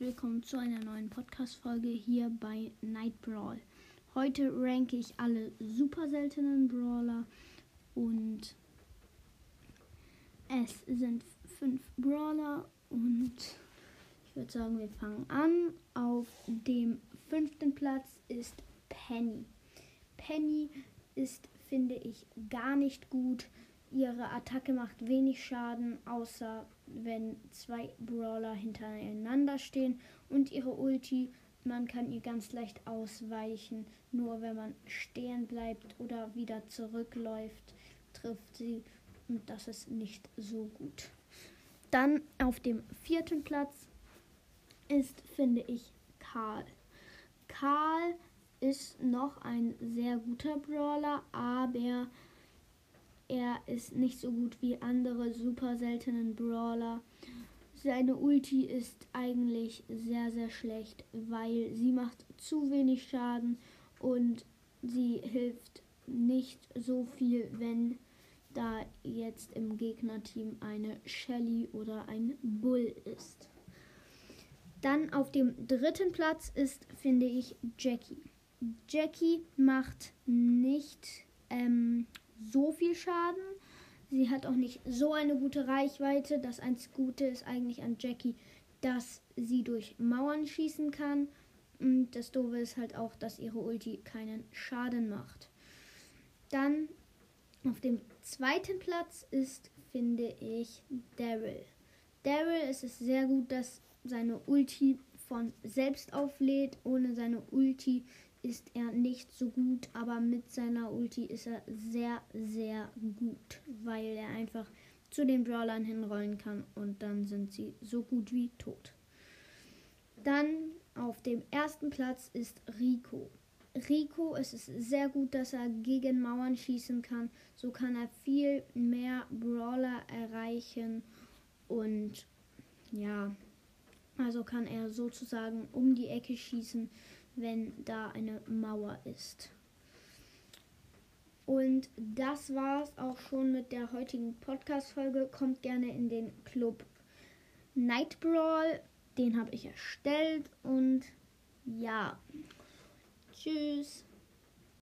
willkommen zu einer neuen Podcast-Folge hier bei Night Brawl. Heute ranke ich alle super seltenen Brawler und es sind fünf Brawler und ich würde sagen, wir fangen an. Auf dem fünften Platz ist Penny. Penny ist, finde ich, gar nicht gut. Ihre Attacke macht wenig Schaden, außer wenn zwei Brawler hintereinander stehen. Und ihre Ulti, man kann ihr ganz leicht ausweichen. Nur wenn man stehen bleibt oder wieder zurückläuft, trifft sie. Und das ist nicht so gut. Dann auf dem vierten Platz ist, finde ich, Karl. Karl ist noch ein sehr guter Brawler, aber er ist nicht so gut wie andere super seltenen Brawler. Seine Ulti ist eigentlich sehr, sehr schlecht, weil sie macht zu wenig Schaden und sie hilft nicht so viel, wenn da jetzt im Gegnerteam eine Shelly oder ein Bull ist. Dann auf dem dritten Platz ist, finde ich, Jackie. Jackie macht nicht ähm, so viel Schaden. Sie hat auch nicht so eine gute Reichweite. Das einzige Gute ist eigentlich an Jackie, dass sie durch Mauern schießen kann. Und das Doofe ist halt auch, dass ihre Ulti keinen Schaden macht. Dann auf dem zweiten Platz ist, finde ich, Daryl. Daryl ist es sehr gut, dass seine Ulti von selbst auflädt. Ohne seine Ulti ist er nicht so gut, aber mit seiner Ulti ist er sehr, sehr gut, weil er einfach zu den Brawlern hinrollen kann und dann sind sie so gut wie tot. Dann auf dem ersten Platz ist Rico. Rico ist es sehr gut, dass er gegen Mauern schießen kann. So kann er viel mehr Brawler erreichen und ja, also kann er sozusagen um die Ecke schießen wenn da eine Mauer ist. Und das war's auch schon mit der heutigen Podcast-Folge. Kommt gerne in den Club Night Brawl. Den habe ich erstellt. Und ja, tschüss.